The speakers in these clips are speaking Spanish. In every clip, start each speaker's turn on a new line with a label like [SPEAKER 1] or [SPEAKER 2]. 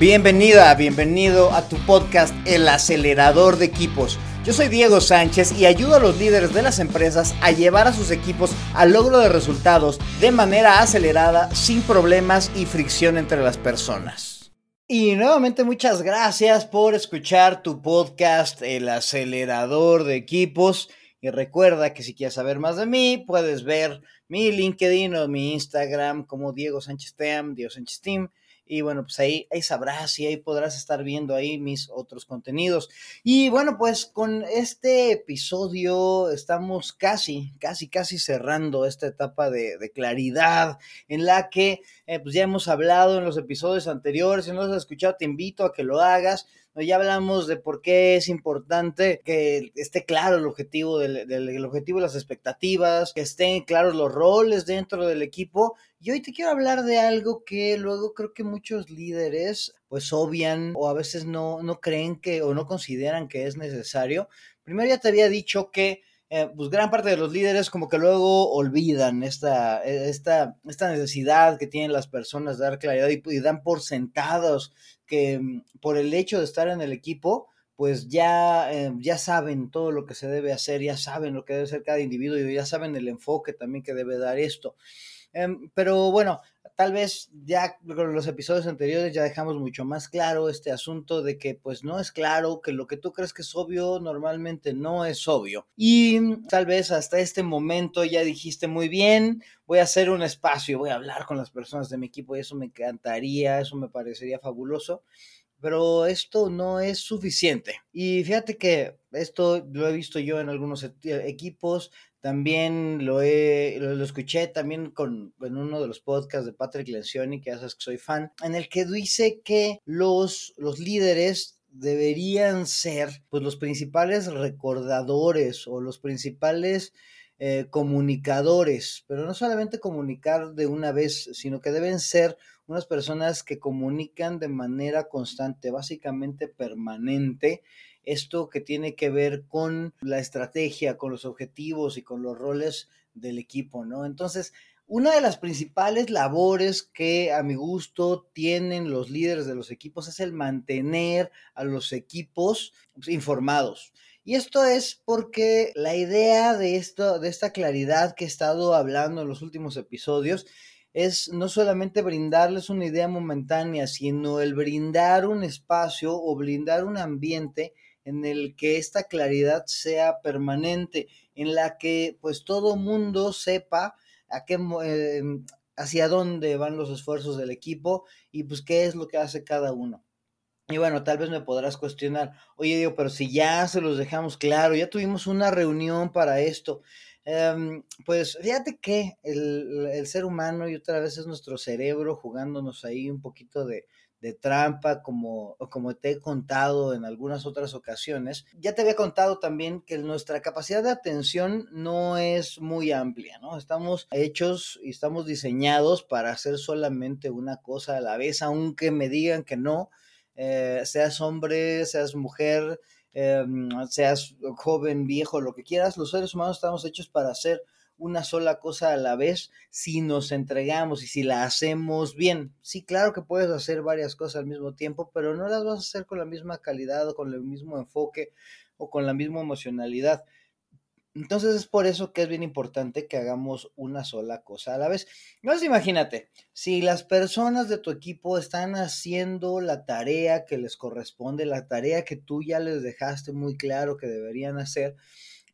[SPEAKER 1] Bienvenida, bienvenido a tu podcast El acelerador de equipos. Yo soy Diego Sánchez y ayudo a los líderes de las empresas a llevar a sus equipos al logro de resultados de manera acelerada, sin problemas y fricción entre las personas. Y nuevamente muchas gracias por escuchar tu podcast El acelerador de equipos. Y recuerda que si quieres saber más de mí, puedes ver mi LinkedIn o mi Instagram como Diego Sánchez Team, Diego Sánchez Team y bueno, pues ahí, ahí sabrás y ahí podrás estar viendo ahí mis otros contenidos. Y bueno, pues con este episodio estamos casi, casi, casi cerrando esta etapa de, claridad en la que eh, pues ya hemos hablado en los episodios anteriores. Si no los has escuchado, te invito a que lo hagas ya hablamos de por qué es importante que esté claro el objetivo del, objetivo de las expectativas, que estén claros los roles dentro del equipo. Y hoy te quiero hablar de algo que luego creo que muchos líderes pues obvian o a veces no, no creen que o no consideran que es necesario. Primero ya te había dicho que eh, pues gran parte de los líderes como que luego olvidan esta, esta, esta necesidad que tienen las personas de dar claridad y, dan por sentados que mm, por el hecho de estar en el equipo, pues ya, eh, ya saben todo lo que se debe hacer, ya saben lo que debe ser cada individuo y ya saben el enfoque también que debe dar esto. Em, pero bueno, tal vez ya con los episodios anteriores ya dejamos mucho más claro este asunto de que pues no es claro, que lo que tú crees que es obvio normalmente no es obvio. Y tal vez hasta este momento ya dijiste muy bien, voy a hacer un espacio, voy a hablar con las personas de mi equipo y eso me encantaría, eso me parecería fabuloso. Pero esto no es suficiente. Y fíjate que esto lo he visto yo en algunos e-, equipos, también lo, he, lo, escuché también con, en uno de los podcasts de Patrick Lencioni, que ya sabes que soy fan, en el que dice que los, los líderes deberían ser pues los principales recordadores o los principales eh, comunicadores, pero no solamente comunicar de una vez, sino que deben ser unas personas que comunican de manera constante, básicamente permanente, esto que tiene que ver con la estrategia, con los objetivos y con los roles del equipo, ¿no? Entonces, una de las principales labores que a mi gusto tienen los líderes de los equipos es el mantener a los equipos informados. Y esto es porque la idea de esto, de esta claridad que he estado hablando en los últimos episodios, es no solamente brindarles una idea momentánea, sino el brindar un espacio o brindar un ambiente en el que esta claridad sea permanente, en la que pues todo mundo sepa a qué, eh, hacia dónde van los esfuerzos del equipo y pues qué es lo que hace cada uno. Y bueno, tal vez me podrás cuestionar, oye Diego, pero si ya se los dejamos claro, ya tuvimos una reunión para esto. Em, pues fíjate que el, el, ser humano y otra vez es nuestro cerebro jugándonos ahí un poquito de, de trampa, como, como te he contado en algunas otras ocasiones. Ya te había contado también que nuestra capacidad de atención no es muy amplia, ¿no? Estamos hechos y estamos diseñados para hacer solamente una cosa a la vez, aunque me digan que no, eh, seas hombre, seas mujer, em, seas joven, viejo, lo que quieras, los seres humanos estamos hechos para hacer una sola cosa a la vez si nos entregamos y si la hacemos bien. Sí, claro que puedes hacer varias cosas al mismo tiempo, pero no las vas a hacer con la misma calidad o con el mismo enfoque o con la misma emocionalidad. Entonces es por eso que es bien importante que hagamos una sola cosa a la vez. Entonces imagínate, si las personas de tu equipo están haciendo la tarea que les corresponde, la tarea que tú ya les dejaste muy claro que deberían hacer,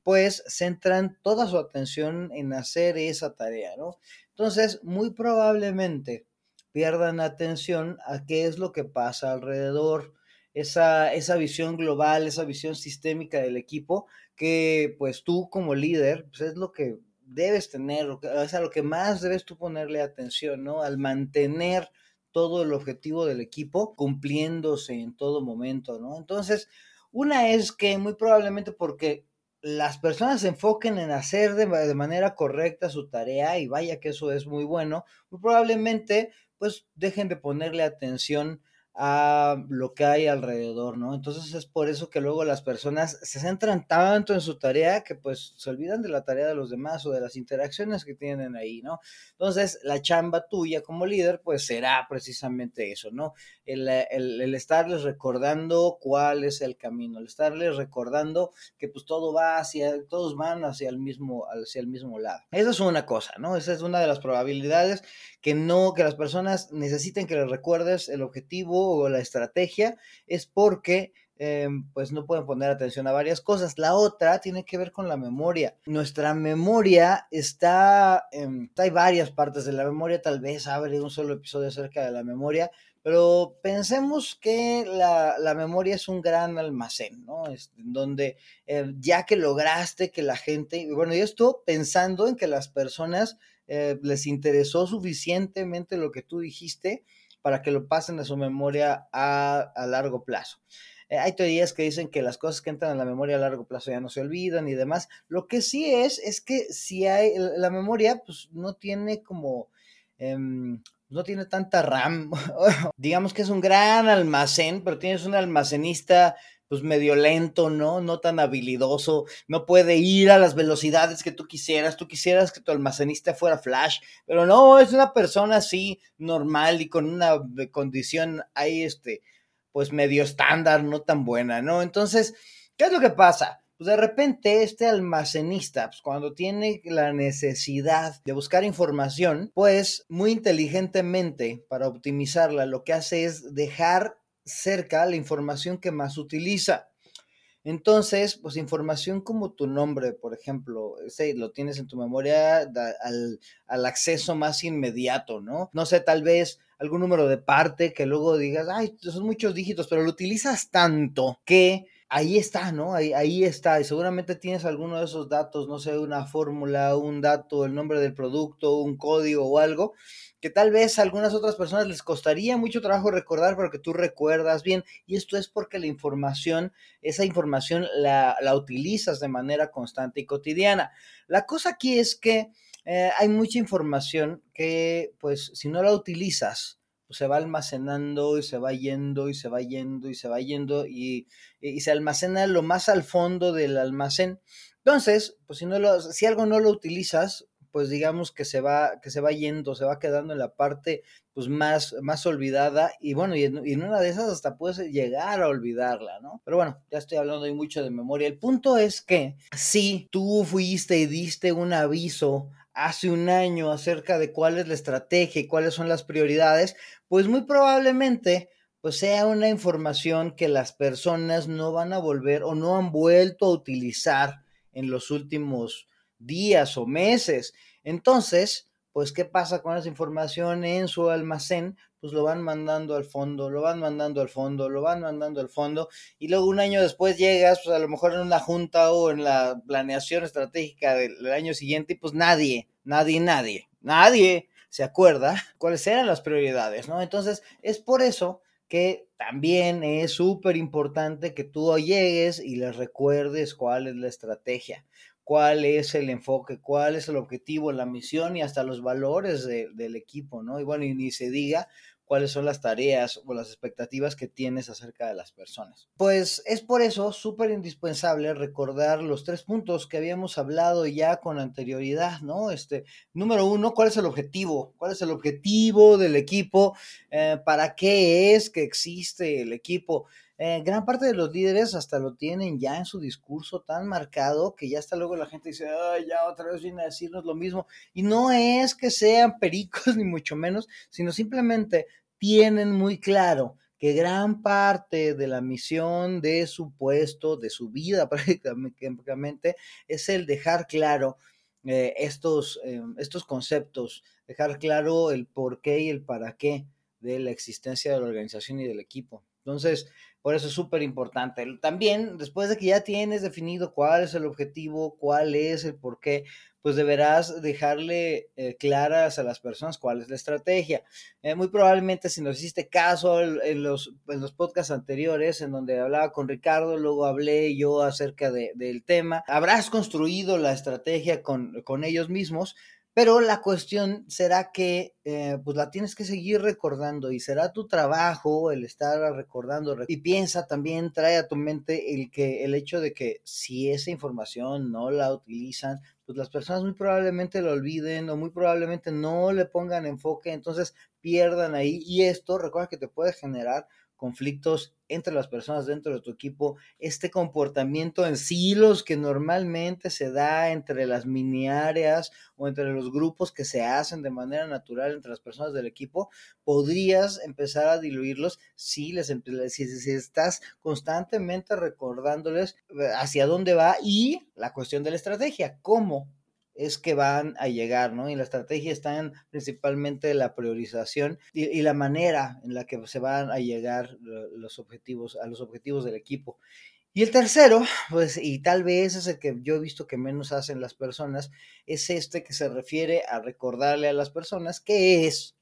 [SPEAKER 1] pues centran toda su atención en hacer esa tarea, ¿no? Entonces, muy probablemente pierdan atención a qué es lo que pasa alrededor, esa, esa visión global, esa visión sistémica del equipo, que pues tú como líder, pues es lo que debes tener, es a lo que más debes tú ponerle atención, ¿no? Al mantener todo el objetivo del equipo cumpliéndose en todo momento, ¿no? Entonces, una es que muy probablemente porque las personas se enfoquen en hacer de, manera correcta su tarea y vaya que eso es muy bueno, muy probablemente pues dejen de ponerle atención a lo que hay alrededor, ¿no? Entonces es por eso que luego las personas se centran tanto en su tarea que pues se olvidan de la tarea de los demás o de las interacciones que tienen ahí, ¿no? Entonces la chamba tuya como líder pues será precisamente eso, ¿no? El, el, estarles recordando cuál es el camino, el estarles recordando que pues todo va hacia, todos van hacia el mismo, hacia el mismo lado. Esa es una cosa, ¿no? Esa es una de las probabilidades que no, que las personas necesiten que les recuerdes el objetivo o la estrategia es porque em, pues no pueden poner atención a varias cosas. La otra tiene que ver con la memoria. Nuestra memoria está, hay varias partes de la memoria, tal vez abre un solo episodio acerca de la memoria, pero pensemos que la, memoria es un gran almacén, ¿no? Es donde eh, ya que lograste que la gente, bueno, yo estoy pensando en que las personas eh, les interesó suficientemente lo que tú dijiste para que lo pasen a su memoria a, largo plazo. Eh, hay teorías que dicen que las cosas que entran en la memoria a largo plazo ya no se olvidan y demás. Lo que sí es, es que si hay, la memoria pues no tiene como, em, no tiene tanta RAM. Digamos que es un gran almacén, pero tienes un almacenista pues medio lento, ¿no? No tan habilidoso, no puede ir a las velocidades que tú quisieras, tú quisieras que tu almacenista fuera flash, pero no, es una persona así normal y con una condición ahí, este, pues medio estándar, no tan buena, ¿no? Entonces, ¿qué es lo que pasa? Pues de repente este almacenista, pues cuando tiene la necesidad de buscar información, pues muy inteligentemente para optimizarla, lo que hace es dejar cerca la información que más utiliza. Entonces, pues información como tu nombre, por ejemplo, ese lo tienes en tu memoria al, al, acceso más inmediato, ¿no? No sé, tal vez algún número de parte que luego digas, ay, son muchos dígitos, pero lo utilizas tanto que ahí está, ¿no? Ahí, está. Y seguramente tienes alguno de esos datos, no sé, una fórmula, un dato, el nombre del producto, un código o algo que tal vez a algunas otras personas les costaría mucho trabajo recordar, pero que tú recuerdas bien. Y esto es porque la información, esa información la, utilizas de manera constante y cotidiana. La cosa aquí es que eh, hay mucha información que, pues, si no la utilizas, pues se va almacenando y se va yendo y se va yendo y se va yendo y, se almacena lo más al fondo del almacén. Entonces, pues si, no lo, si algo no lo utilizas, pues digamos que se va, que se va yendo, se va quedando en la parte pues más, más olvidada y bueno, y en, una de esas hasta puedes llegar a olvidarla, ¿no? Pero bueno, ya estoy hablando hoy mucho de memoria. El punto es que si tú fuiste y diste un aviso hace un año acerca de cuál es la estrategia y cuáles son las prioridades, pues muy probablemente pues sea una información que las personas no van a volver o no han vuelto a utilizar en los últimos días o meses. Entonces, pues, ¿qué pasa con esa información en su almacén? Pues lo van mandando al fondo, lo van mandando al fondo, lo van mandando al fondo, y luego un año después llegas, pues a lo mejor en una junta o en la planeación estratégica del, año siguiente, y pues nadie, nadie, nadie, nadie se acuerda cuáles eran las prioridades, ¿no? Entonces, es por eso que también es súper importante que tú llegues y les recuerdes cuál es la estrategia cuál es el enfoque, cuál es el objetivo, la misión y hasta los valores del equipo, ¿no? Y bueno, y ni se diga cuáles son las tareas o las expectativas que tienes acerca de las personas. Pues es por eso súper indispensable recordar los tres puntos que habíamos hablado ya con anterioridad, ¿no? Este, número uno, ¿cuál es el objetivo? ¿Cuál es el objetivo del equipo? Eh, ¿Para qué es que existe el equipo? Eh, gran parte de los líderes hasta lo tienen ya en su discurso tan marcado que ya hasta luego la gente dice, Ay, ya otra vez viene a decirnos lo mismo. Y no es que sean pericos, ni mucho menos, sino simplemente tienen muy claro que gran parte de la misión de su puesto, de su vida prácticamente, es el dejar claro eh, estos, eh, estos conceptos, dejar claro el por qué y el para qué de la existencia de la organización y del equipo. Entonces, por eso es súper importante. También, después de que ya tienes definido cuál es el objetivo, cuál es el por qué, pues deberás dejarle eh, claras a las personas cuál es la estrategia. Eh, muy probablemente si nos hiciste caso en, los, en los podcasts anteriores, en donde hablaba con Ricardo, luego hablé yo acerca del tema, habrás construido la estrategia con, con ellos mismos, Pero la cuestión será que eh, pues la tienes que seguir recordando y será tu trabajo el estar recordando y piensa también, trae a tu mente el que el hecho de que si esa información no la utilizan, pues las personas muy probablemente lo olviden o muy probablemente no le pongan enfoque, entonces pierdan ahí y esto recuerda que te puede generar conflictos entre las personas dentro de tu equipo, este comportamiento en silos que normalmente se da entre las mini áreas o entre los grupos que se hacen de manera natural entre las personas del equipo, podrías empezar a diluirlos si les si, estás constantemente recordándoles eh, hacia dónde va y la cuestión de la estrategia, cómo es que van a llegar, ¿no? Y la estrategia está en principalmente la priorización y, la manera en la que se van a llegar los objetivos, a los objetivos del equipo. Y el tercero, pues, y tal vez es el que yo he visto que menos hacen las personas, es este que se refiere a recordarle a las personas qué es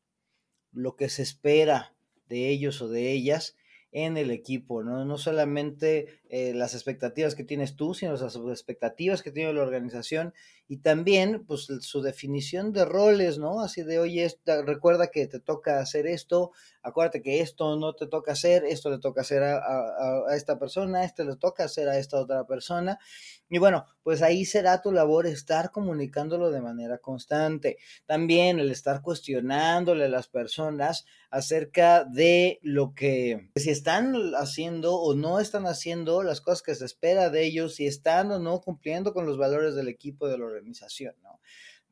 [SPEAKER 1] lo que se espera de ellos o de ellas en el equipo, ¿no? No solamente eh, las expectativas que tienes tú, sino las expectativas que tiene la organización y también, pues, su definición de roles, ¿no? Así de, oye, recuerda que te toca hacer esto, acuérdate que esto no te toca hacer, esto le toca hacer a, a esta persona, esto le toca hacer a esta otra persona. Y bueno, pues ahí será tu labor estar comunicándolo de manera constante. También el estar cuestionándole a las personas acerca de lo que, si están haciendo o no están haciendo las cosas que se espera de ellos, si están o no cumpliendo con los valores del equipo de la organización, ¿no?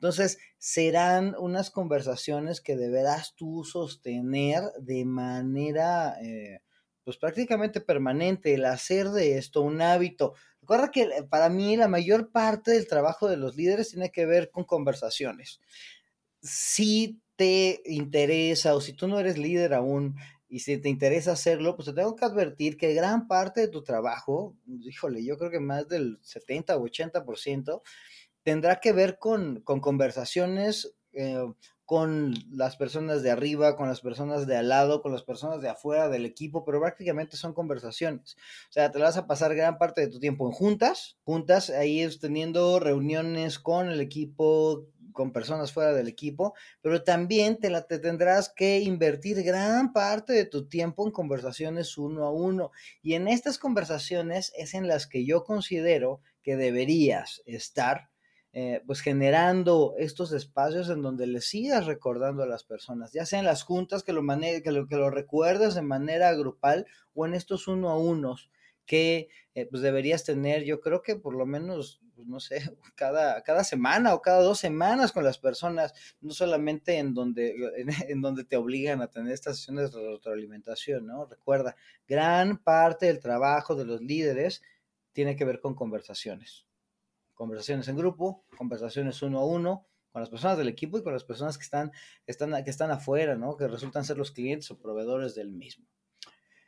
[SPEAKER 1] Entonces, serán unas conversaciones que deberás tú sostener de manera, eh, pues prácticamente permanente, el hacer de esto un hábito. Recuerda que eh, para mí la mayor parte del trabajo de los líderes tiene que ver con conversaciones. Si te interesa o si tú no eres líder aún y si te interesa hacerlo, pues te tengo que advertir que gran parte de tu trabajo, híjole, yo creo que más del 70 o 80%, tendrá que ver con, con conversaciones eh, con las personas de arriba, con las personas de al lado, con las personas de afuera del equipo, pero prácticamente son conversaciones. O sea, te vas a pasar gran parte de tu tiempo en juntas, juntas, ahí teniendo reuniones con el equipo, con personas fuera del equipo, pero también te, la, te tendrás que invertir gran parte de tu tiempo en conversaciones uno a uno. Y en estas conversaciones es en las que yo considero que deberías estar eh, pues generando estos espacios en donde le sigas recordando a las personas, ya sea en las juntas que lo, que lo, que lo recuerdes de manera grupal o en estos uno a unos que eh, pues deberías tener, yo creo que por lo menos, pues, no sé, cada, cada semana o cada dos semanas con las personas, no solamente en donde, en, donde te obligan a tener estas sesiones de retroalimentación, ¿no? Recuerda, gran parte del trabajo de los líderes tiene que ver con conversaciones. Conversaciones en grupo, conversaciones uno a uno, con las personas del equipo y con las personas que están, están, que están afuera, ¿no? Que resultan ser los clientes o proveedores del mismo.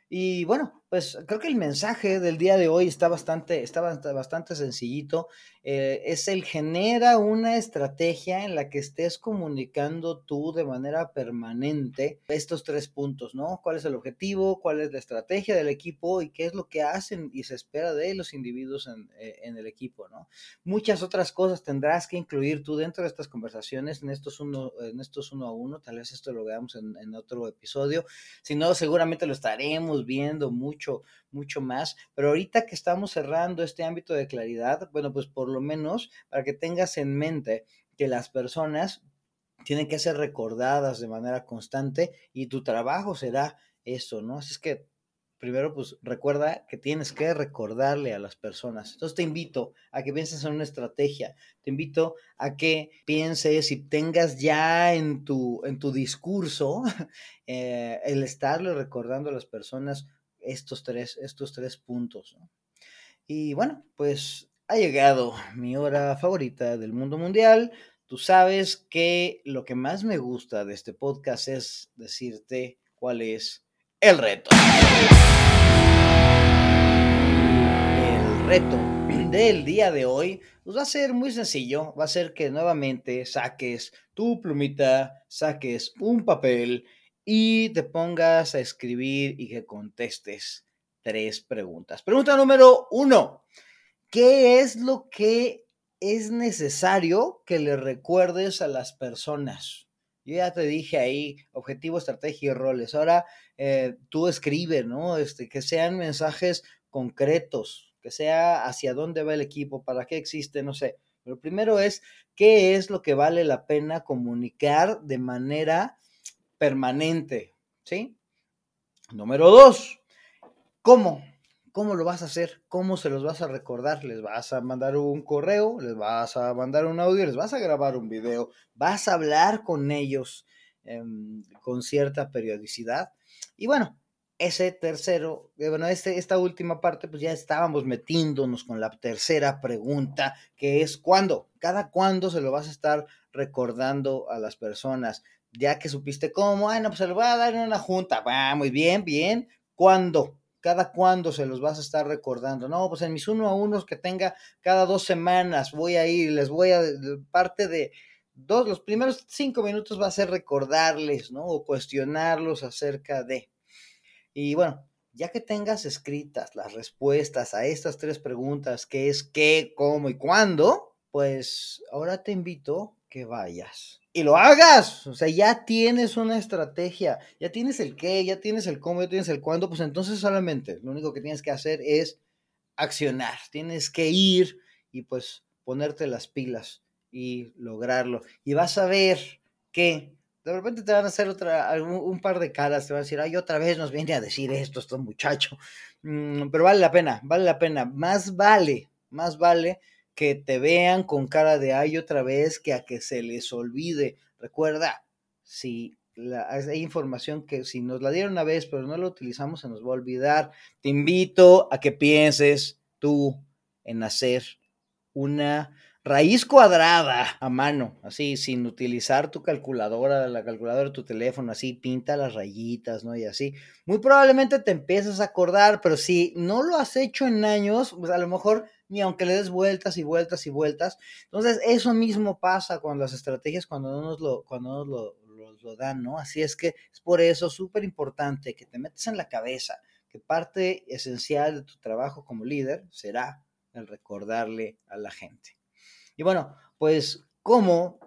[SPEAKER 1] Y bueno, pues creo que el mensaje del día de hoy está bastante, está bastante sencillito. Eh, es el genera una estrategia en la que estés comunicando tú de manera permanente estos tres puntos, ¿no? ¿Cuál es el objetivo? ¿Cuál es la estrategia del equipo? ¿Y qué es lo que hacen y se espera de los individuos en, eh, el equipo, ¿no? Muchas otras cosas tendrás que incluir tú dentro de estas conversaciones, en estos uno, en estos uno a uno. Tal vez esto lo veamos en, en otro episodio. Si no, seguramente lo estaremos viendo mucho, mucho más. Pero ahorita que estamos cerrando este ámbito de claridad, bueno, pues por lo menos para que tengas en mente que las personas tienen que ser recordadas de manera constante y tu trabajo será eso, ¿no? Así es que primero pues recuerda que tienes que recordarle a las personas. Entonces te invito a que pienses en una estrategia, te invito a que pienses y tengas ya en tu, en tu discurso eh, el estarle recordando a las personas estos tres, estos tres puntos. Y bueno, pues ha llegado mi hora favorita del mundo mundial. Tú sabes que lo que más me gusta de este podcast es decirte cuál es el reto. Reto del día de hoy pues va a ser muy sencillo. Va a ser que nuevamente saques tu plumita, saques un papel y te pongas a escribir y que contestes tres preguntas. Pregunta número uno. ¿Qué es lo que es necesario que le recuerdes a las personas. Yo ya te dije ahí, objetivo, estrategia y roles. Ahora eh, tú escribe, ¿no? Este, que sean mensajes concretos, que sea hacia dónde va el equipo, para qué existe, no sé. Pero primero es qué es lo que vale la pena comunicar de manera permanente, ¿sí? Número dos, ¿cómo? ¿Cómo lo vas a hacer? ¿Cómo se los vas a recordar? ¿Les vas a mandar un correo? ¿Les vas a mandar un audio? ¿Les vas a grabar un video? ¿Vas a hablar con ellos em, con cierta periodicidad? Y bueno, ese tercero, eh, bueno, este, esta última parte, pues ya estábamos metiéndonos con la tercera pregunta, que es ¿cuándo? ¿Cada cuándo se lo vas a estar recordando a las personas? Ya que supiste cómo, ay, no, pues se lo voy a dar en una junta, va, muy bien, bien, ¿cuándo? ¿Cada cuándo se los vas a estar recordando? No, pues en mis uno a unos que tenga cada dos semanas voy a ir, les voy a, parte de dos, los primeros cinco minutos va a ser recordarles, ¿no? O cuestionarlos acerca de. Y bueno, ya que tengas escritas las respuestas a estas tres preguntas, que es qué, cómo y cuándo, pues ahora te invito que vayas y lo hagas. O sea, ya tienes una estrategia, ya tienes el qué, ya tienes el cómo, ya tienes el cuándo, pues entonces solamente lo único que tienes que hacer es accionar. Tienes que ir y pues ponerte las pilas y lograrlo. Y vas a ver que de repente te van a hacer otra, un, par de caras, te van a decir, ay, otra vez nos viene a decir esto, este muchacho. Mm, pero vale la pena, vale la pena. Más vale, más vale que te vean con cara de ay otra vez que a que se les olvide. Recuerda, si la, hay información que si nos la dieron una vez pero no la utilizamos se nos va a olvidar. Te invito a que pienses tú en hacer una raíz cuadrada a mano, así, sin utilizar tu calculadora, la calculadora de tu teléfono, así, pinta las rayitas, ¿no? Y así. Muy probablemente te empieces a acordar, pero si no lo has hecho en años, pues a lo mejor ni aunque le des vueltas y vueltas y vueltas. Entonces, eso mismo pasa con las estrategias cuando no nos lo, cuando nos lo, lo dan, ¿no? Así es que es por eso súper importante que te metas en la cabeza que parte esencial de tu trabajo como líder será el recordarle a la gente. Y bueno, pues como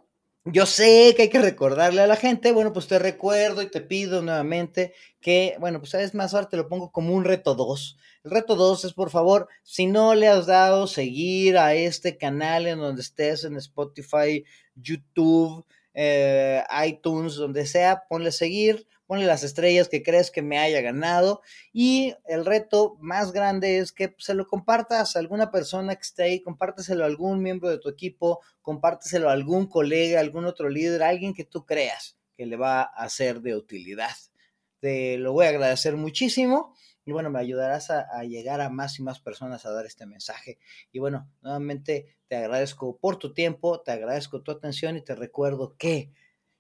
[SPEAKER 1] yo sé que hay que recordarle a la gente, bueno, pues te recuerdo y te pido nuevamente que, bueno, pues sabes más, ahora te lo pongo como un reto 2. El reto 2 es, por favor, si no le has dado seguir a este canal en donde estés, en Spotify, YouTube, eh, iTunes, donde sea, ponle seguir, ponle las estrellas que crees que me haya ganado y el reto más grande es que se lo compartas a alguna persona que esté ahí, compárteselo a algún miembro de tu equipo, compárteselo a algún colega, algún otro líder, alguien que tú creas que le va a ser de utilidad. Te lo voy a agradecer muchísimo y bueno, me ayudarás a, llegar a más y más personas a dar este mensaje. Y bueno, nuevamente te agradezco por tu tiempo, te agradezco tu atención y te recuerdo que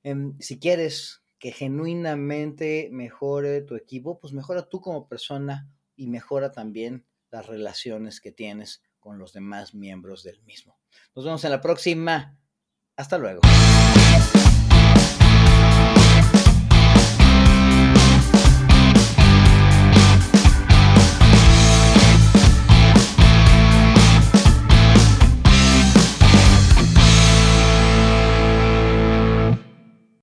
[SPEAKER 1] em, si quieres que genuinamente mejore tu equipo, pues mejora tú como persona y mejora también las relaciones que tienes con los demás miembros del mismo. Nos vemos en la próxima. Hasta luego.